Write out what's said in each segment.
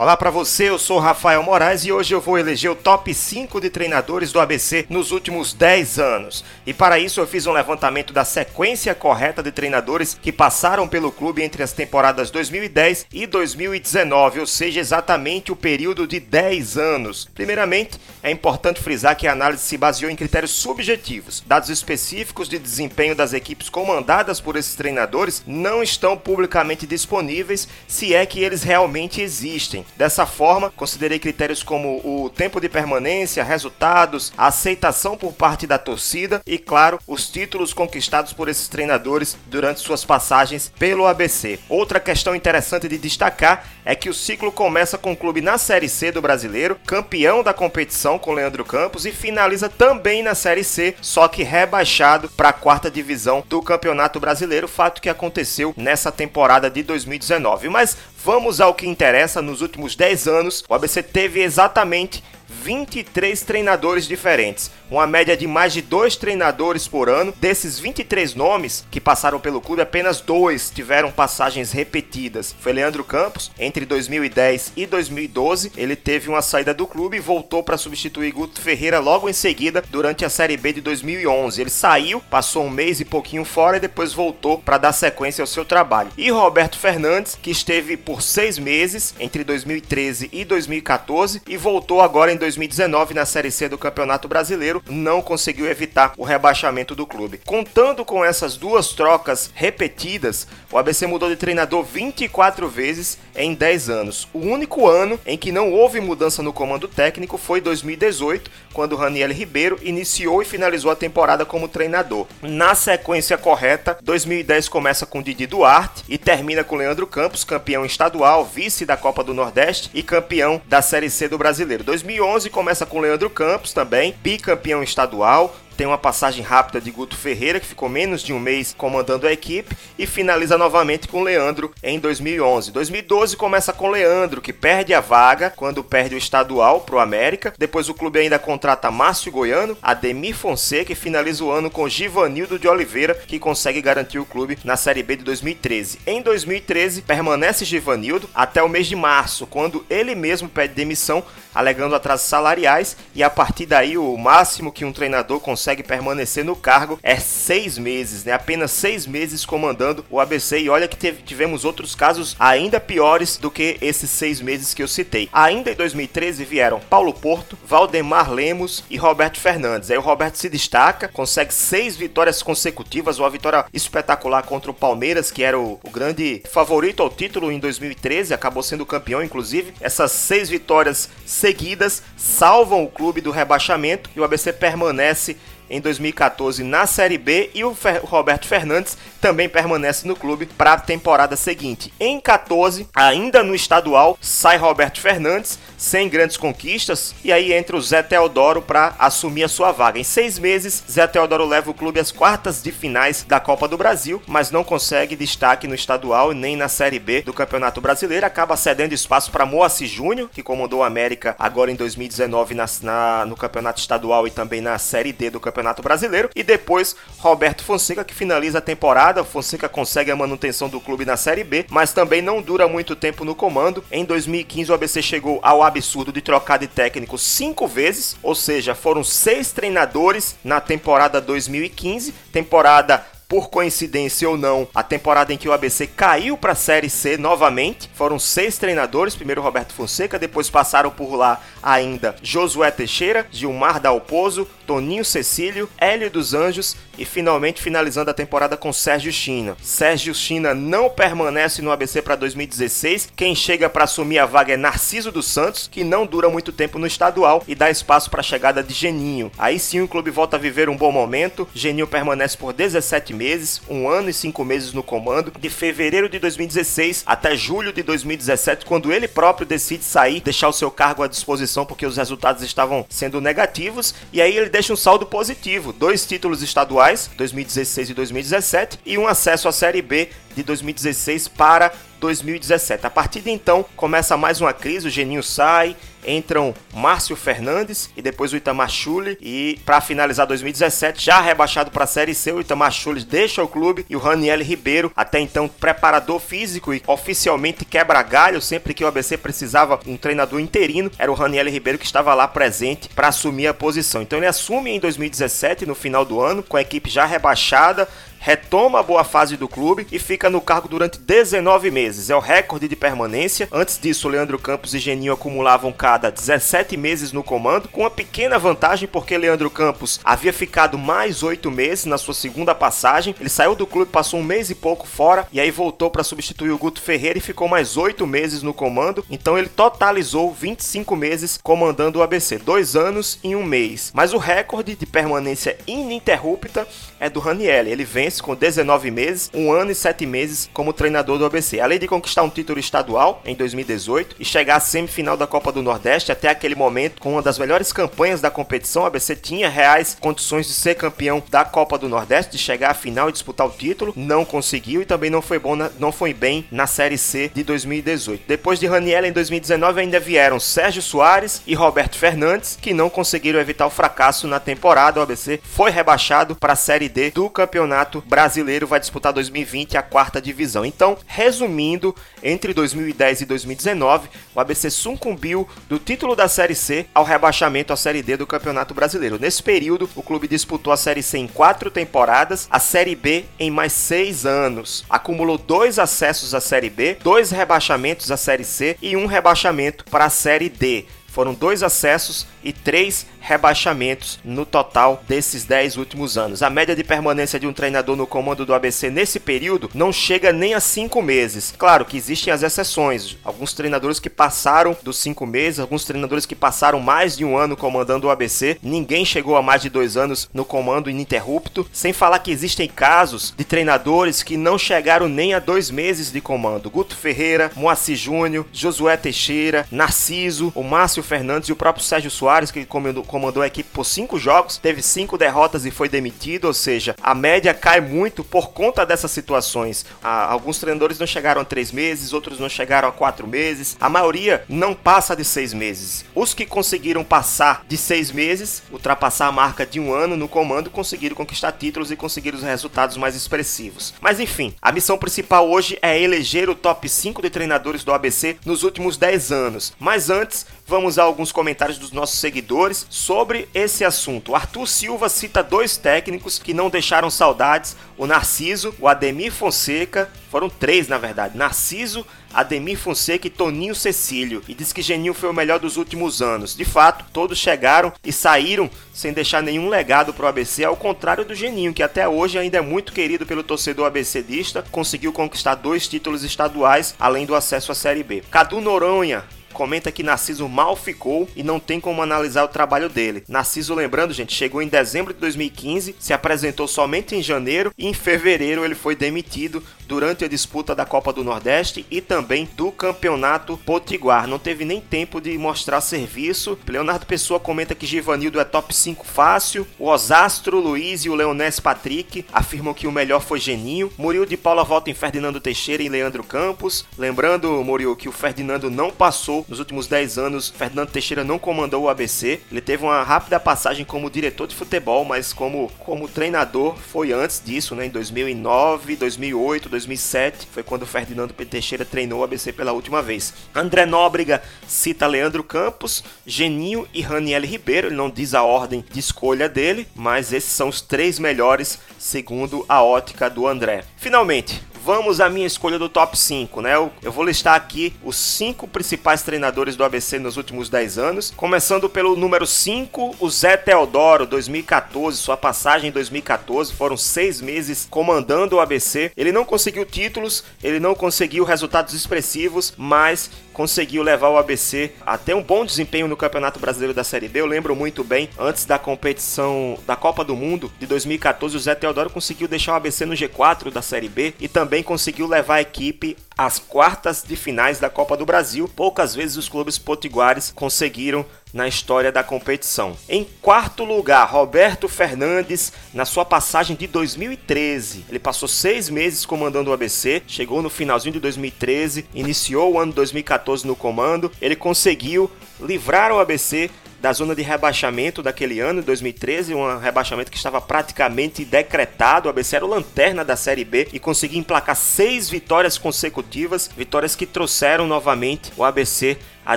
Olá para você, eu sou Rafael Moraes e hoje eu vou eleger o top 5 de treinadores do ABC nos últimos 10 anos. E para isso eu fiz um levantamento da sequência correta de treinadores que passaram pelo clube entre as temporadas 2010 e 2019, ou seja, exatamente o período de 10 anos. Primeiramente, é importante frisar que a análise se baseou em critérios subjetivos. Dados específicos de desempenho das equipes comandadas por esses treinadores não estão publicamente disponíveis, se é que eles realmente existem. Dessa forma, considerei critérios como o tempo de permanência, resultados, aceitação por parte da torcida e, claro, os títulos conquistados por esses treinadores durante suas passagens pelo ABC. Outra questão interessante de destacar é que o ciclo começa com o clube na Série C do Brasileiro, campeão da competição com Leandro Campos e finaliza também na Série C, só que rebaixado para a quarta divisão do Campeonato Brasileiro, fato que aconteceu nessa temporada de 2019. Mas vamos ao que interessa nos últimos últimos 10 anos, o ABC teve exatamente 23 treinadores diferentes, uma média de mais de dois treinadores por ano. Desses 23 nomes que passaram pelo clube, apenas dois tiveram passagens repetidas. Foi Leandro Campos, entre 2010 e 2012, ele teve uma saída do clube e voltou para substituir Guto Ferreira logo em seguida, durante a Série B de 2011. Ele saiu, passou um mês e pouquinho fora e depois voltou para dar sequência ao seu trabalho. E Roberto Fernandes, que esteve por seis meses entre 2013 e 2014 e voltou agora em 2019 na Série C do Campeonato Brasileiro, não conseguiu evitar o rebaixamento do clube. Contando com essas duas trocas repetidas, o ABC mudou de treinador 24 vezes em 10 anos. O único ano em que não houve mudança no comando técnico foi 2018, quando Raniel Ribeiro iniciou e finalizou a temporada como treinador. Na sequência correta, 2010 começa com Didi Duarte e termina com Leandro Campos, campeão estadual, vice da Copa do Nordeste e campeão da Série C do Brasileiro. 2011 2011 começa com Leandro Campos também, bicampeão estadual, tem uma passagem rápida de Guto Ferreira, que ficou menos de um mês comandando a equipe, e finaliza novamente com Leandro em 2011. 2012 começa com Leandro, que perde a vaga quando perde o estadual para o América. Depois o clube ainda contrata Márcio Goiano, Ademir Fonseca e finaliza o ano com Givanildo de Oliveira, que consegue garantir o clube na Série B de 2013. Em 2013, permanece Givanildo até o mês de março, quando ele mesmo pede demissão, alegando atrasos salariais, e a partir daí o máximo que um treinador consegue consegue permanecer no cargo é seis meses, né? Apenas seis meses comandando o ABC. E olha que teve, tivemos outros casos ainda piores do que esses seis meses que eu citei. Ainda em 2013 vieram Paulo Porto, Valdemar Lemos e Roberto Fernandes. Aí o Roberto se destaca, consegue seis vitórias consecutivas, uma vitória espetacular contra o Palmeiras, que era o, o grande favorito ao título em 2013, acabou sendo campeão, inclusive. Essas seis vitórias seguidas salvam o clube do rebaixamento e o ABC permanece em 2014 na Série B e o Roberto Fernandes também permanece no clube para a temporada seguinte. Em 14, ainda no estadual, sai Roberto Fernandes sem grandes conquistas e aí entra o Zé Teodoro para assumir a sua vaga. Em seis meses, Zé Teodoro leva o clube às quartas de finais da Copa do Brasil, mas não consegue destaque no estadual nem na Série B do Campeonato Brasileiro. Acaba cedendo espaço para Moacir Júnior, que comandou o América agora em 2019 na, na, no Campeonato Estadual e também na Série D do Campeonato Campeonato Brasileiro. E depois Roberto Fonseca, que finaliza a temporada. Fonseca consegue a manutenção do clube na Série B, mas também não dura muito tempo no comando. Em 2015, o ABC chegou ao absurdo de trocar de técnico cinco vezes, ou seja, foram seis treinadores na temporada 2015, temporada por coincidência ou não, a temporada em que o ABC caiu para a Série C novamente. Foram seis treinadores, primeiro Roberto Fonseca, depois passaram por lá ainda Josué Teixeira, Gilmar Dalpozo, Toninho Cecílio, Hélio dos Anjos e finalmente finalizando a temporada com Sérgio China. Sérgio China não permanece no ABC para 2016. Quem chega para assumir a vaga é Narciso dos Santos, que não dura muito tempo no estadual e dá espaço para a chegada de Geninho. Aí sim o clube volta a viver um bom momento. Geninho permanece por 17 meses, um ano e cinco meses no comando, de fevereiro de 2016 até julho de 2017, quando ele próprio decide sair, deixar o seu cargo à disposição porque os resultados estavam sendo negativos, e aí ele deixa um saldo positivo, dois títulos estaduais, 2016 e 2017, e um acesso à Série B de 2016 para 2017. A partir de então começa mais uma crise, o Geninho sai, entram Márcio Fernandes e depois o Itamar Schulli e para finalizar 2017 já rebaixado para a Série C, o Itamar Schulli deixa o clube e o Raniel Ribeiro, até então preparador físico e oficialmente quebra galho sempre que o ABC precisava um treinador interino, era o Raniel Ribeiro que estava lá presente para assumir a posição. Então ele assume em 2017 no final do ano com a equipe já rebaixada, retoma a boa fase do clube e fica no cargo durante 19 meses. É o recorde de permanência. Antes disso, Leandro Campos e Geninho acumulavam cada 17 meses no comando, com uma pequena vantagem porque Leandro Campos havia ficado mais 8 meses na sua segunda passagem. Ele saiu do clube, passou um mês e pouco fora e aí voltou para substituir o Guto Ferreira e ficou mais 8 meses no comando. Então ele totalizou 25 meses comandando o ABC, dois anos e um mês. Mas o recorde de permanência ininterrupta é do Raniel. Ele vence com 19 meses, um ano e 7 meses como treinador do ABC. Além de conquistar um título estadual em 2018 e chegar à semifinal da Copa do Nordeste, até aquele momento, com uma das melhores campanhas da competição, o ABC tinha reais condições de ser campeão da Copa do Nordeste, de chegar à final e disputar o título. Não conseguiu e também não foi bom, na, não foi bem na Série C de 2018. Depois de Raniel em 2019 ainda vieram Sérgio Soares e Roberto Fernandes, que não conseguiram evitar o fracasso na temporada. O ABC foi rebaixado para a Série D do Campeonato Brasileiro, vai disputar 2020 a quarta divisão. Então, resumindo, entre 2010 e 2019, o ABC sucumbiu do título da Série C ao rebaixamento à Série D do Campeonato Brasileiro. Nesse período, o clube disputou a Série C em quatro temporadas, a Série B em mais seis anos. Acumulou dois acessos à Série B, dois rebaixamentos à Série C e um rebaixamento para a Série D. Foram dois acessos e três rebaixamentos no total desses 10 últimos anos. A média de permanência de um treinador no comando do ABC nesse período não chega nem a 5 meses. Claro que existem as exceções. Alguns treinadores que passaram dos 5 meses, alguns treinadores que passaram mais de um ano comandando o ABC. Ninguém chegou a mais de dois anos no comando ininterrupto. Sem falar que existem casos de treinadores que não chegaram nem a dois meses de comando. Guto Ferreira, Moacir Júnior, Josué Teixeira, Narciso, o Márcio Fernandes e o próprio Sérgio Soares, que comandou comandou a equipe por cinco jogos, teve cinco derrotas e foi demitido, ou seja, a média cai muito por conta dessas situações. Ah, alguns treinadores não chegaram a três meses, outros não chegaram a quatro meses, a maioria não passa de seis meses. Os que conseguiram passar de seis meses, ultrapassar a marca de um ano no comando, conseguiram conquistar títulos e conseguir os resultados mais expressivos. Mas enfim, a missão principal hoje é eleger o top 5 de treinadores do ABC nos últimos 10 anos. Mas antes, vamos a alguns comentários dos nossos seguidores sobre esse assunto. Arthur Silva cita dois técnicos que não deixaram saudades: o Narciso, o Ademir Fonseca. Foram três, na verdade: Narciso, Ademir Fonseca e Toninho Cecílio. E diz que Geninho foi o melhor dos últimos anos. De fato, todos chegaram e saíram sem deixar nenhum legado para o ABC, ao contrário do Geninho, que até hoje ainda é muito querido pelo torcedor ABCdista, conseguiu conquistar dois títulos estaduais, além do acesso à Série B. Cadu Noronha comenta que Narciso mal ficou e não tem como analisar o trabalho dele. Narciso, lembrando, gente, chegou em dezembro de 2015, se apresentou somente em janeiro e em fevereiro ele foi demitido durante a disputa da Copa do Nordeste e também do Campeonato Potiguar. Não teve nem tempo de mostrar serviço. Leonardo Pessoa comenta que Givanildo é top 5 fácil. O Osastro, Luiz e o Leonés Patrick afirmam que o melhor foi Geninho. Murilo de Paula volta em Ferdinando Teixeira e Leandro Campos. Lembrando, Murilo, que o Ferdinando não passou nos últimos 10 anos. Ferdinando Teixeira não comandou o ABC. Ele teve uma rápida passagem como diretor de futebol, mas como, como treinador foi antes disso, né? Em 2009, 2008, 2007, foi quando Ferdinando. Teixeira treinou o ABC pela última vez. André Nóbrega cita Leandro Campos, Geninho e Raniel Ribeiro, ele não diz a ordem de escolha dele, mas esses são os três melhores segundo a ótica do André. Finalmente, vamos à minha escolha do top 5, né? Eu, eu, vou listar aqui os cinco principais treinadores do ABC nos últimos 10 anos, começando pelo número 5, o Zé Teodoro, 2014, sua passagem em 2014, foram seis meses comandando o ABC. Ele não conseguiu títulos, ele não conseguiu resultados expressivos, mas conseguiu levar o ABC até um bom desempenho no Campeonato Brasileiro da Série B. Eu lembro muito bem, antes da competição da Copa do Mundo de 2014, o Zé Teodoro conseguiu deixar o ABC no G4 da Série B e também conseguiu levar a equipe às quartas de finais da Copa do Brasil. Poucas vezes os clubes potiguares conseguiram na história da competição. Em quarto lugar, Roberto Fernandes, na sua passagem de 2013. Ele passou seis meses comandando o ABC, chegou no finalzinho de 2013, iniciou o ano 2014 no comando. Ele conseguiu livrar o ABC da zona de rebaixamento daquele ano, 2013, um rebaixamento que estava praticamente decretado. O ABC era o lanterna da Série B e conseguiu emplacar seis vitórias consecutivas, vitórias que trouxeram novamente o ABC à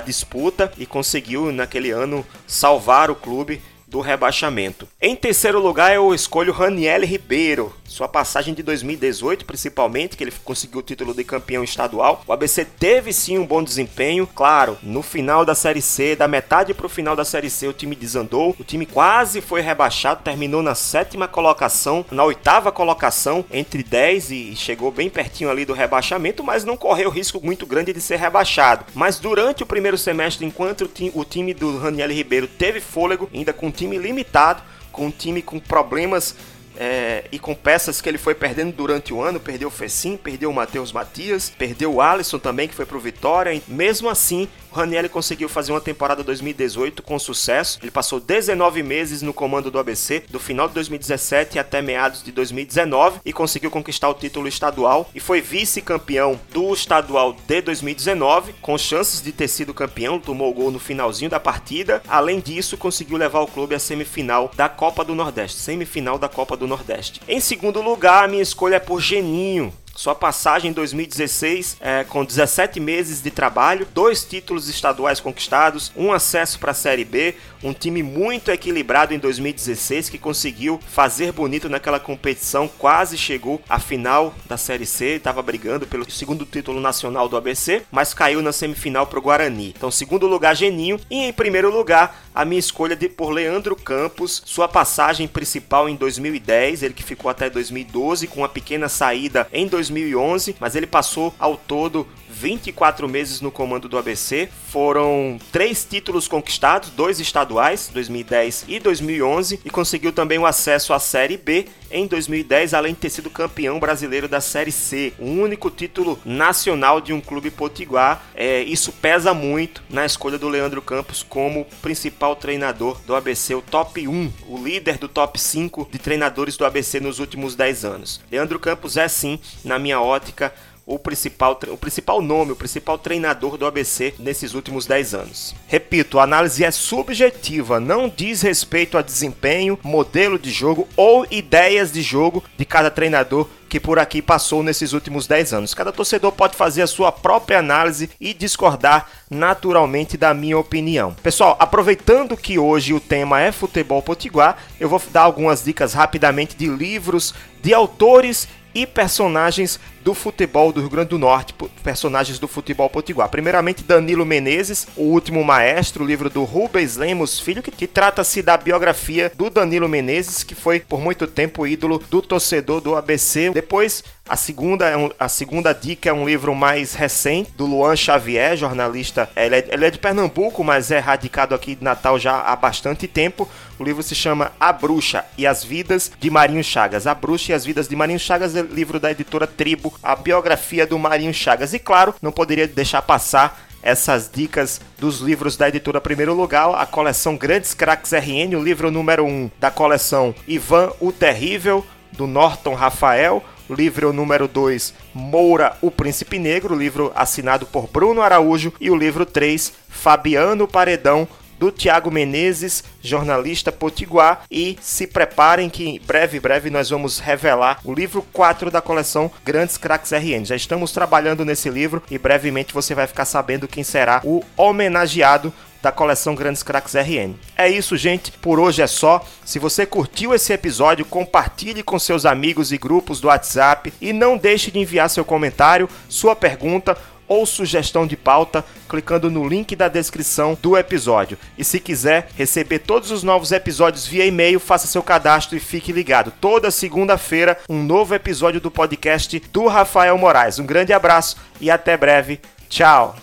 disputa e conseguiu naquele ano salvar o clube do rebaixamento. Em terceiro lugar, eu escolho Raniel Ribeiro, sua passagem de 2018, principalmente, que ele conseguiu o título de campeão estadual. O ABC teve sim um bom desempenho, claro, no final da Série C, da metade para o final da Série C, o time desandou, o time quase foi rebaixado, terminou na sétima colocação, na oitava colocação, entre 10 e chegou bem pertinho ali do rebaixamento, mas não correu risco muito grande de ser rebaixado. Mas durante o primeiro semestre, enquanto o time do Raniel Ribeiro teve fôlego, ainda com um time limitado, com um time com problemas é, e com peças que ele foi perdendo durante o ano, perdeu o Fecim, perdeu o Matheus Matias, perdeu o Alisson também, que foi pro Vitória. Mesmo assim, Raniel conseguiu fazer uma temporada 2018 com sucesso. Ele passou 19 meses no comando do ABC, do final de 2017 até meados de 2019, e conseguiu conquistar o título estadual e foi vice-campeão do estadual de 2019, com chances de ter sido campeão, tomou o gol no finalzinho da partida. Além disso, conseguiu levar o clube à semifinal da Copa do Nordeste, semifinal da Copa do Nordeste. Em segundo lugar, a minha escolha é por Geninho, sua passagem em 2016, é, com 17 meses de trabalho, dois títulos estaduais conquistados, um acesso para a Série B, um time muito equilibrado em 2016 que conseguiu fazer bonito naquela competição, quase chegou à final da Série C, estava brigando pelo segundo título nacional do ABC, mas caiu na semifinal para o Guarani. Então, segundo lugar, Geninho, e em primeiro lugar, a minha escolha de por Leandro Campos, sua passagem principal em 2010, ele que ficou até 2012 com uma pequena saída em 2011, mas ele passou ao todo 24 meses no comando do ABC. Foram três títulos conquistados, dois estaduais, 2010 e 2011, e conseguiu também o acesso à Série B em 2010, além de ter sido campeão brasileiro da Série C, o único título nacional de um clube potiguar. É, isso pesa muito na escolha do Leandro Campos como principal treinador do ABC, o top 1, o líder do top 5 de treinadores do ABC nos últimos 10 anos. Leandro Campos é sim, na minha ótica, o principal, o principal nome, o principal treinador do ABC nesses últimos 10 anos. Repito, a análise é subjetiva, não diz respeito a desempenho, modelo de jogo ou ideias de jogo de cada treinador que por aqui passou nesses últimos 10 anos. Cada torcedor pode fazer a sua própria análise e discordar naturalmente da minha opinião. Pessoal, aproveitando que hoje o tema é futebol potiguar, eu vou dar algumas dicas rapidamente de livros, de autores e personagens do futebol do Rio Grande do Norte, personagens do futebol potiguar. Primeiramente, Danilo Menezes, O Último Maestro, livro do Rubens Lemos Filho, que, que trata-se da biografia do Danilo Menezes, que foi por muito tempo ídolo do torcedor do ABC. Depois, a segunda, é um, a segunda dica é um livro mais recente, do Luan Xavier, jornalista. Ele é, ele é de Pernambuco, mas é radicado aqui de Natal já há bastante tempo. O livro se chama A Bruxa e as Vidas de Marinho Chagas. A Bruxa e as Vidas de Marinho Chagas é livro da editora Tribo a biografia do Marinho Chagas. E claro, não poderia deixar passar essas dicas dos livros da editora Primeiro Lugar, a coleção Grandes Cracks RN, o livro número 1 da coleção Ivan o Terrível, do Norton Rafael, livro número 2 Moura, o Príncipe Negro, livro assinado por Bruno Araújo, e o livro 3 Fabiano Paredão, do Tiago Menezes, jornalista potiguar. E se preparem que em breve, breve nós vamos revelar o livro 4 da coleção Grandes Cracks RN. Já estamos trabalhando nesse livro e brevemente você vai ficar sabendo quem será o homenageado da coleção Grandes Cracks RN. É isso, gente. Por hoje é só. Se você curtiu esse episódio, compartilhe com seus amigos e grupos do WhatsApp e não deixe de enviar seu comentário, sua pergunta ou sugestão de pauta clicando no link da descrição do episódio. E se quiser receber todos os novos episódios via e-mail, faça seu cadastro e fique ligado. Toda segunda-feira, um novo episódio do podcast do Rafael Moraes. Um grande abraço e até breve. Tchau!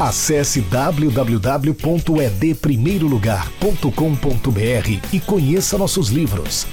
Acesse www.edprimeirolugar.com.br e conheça nossos livros.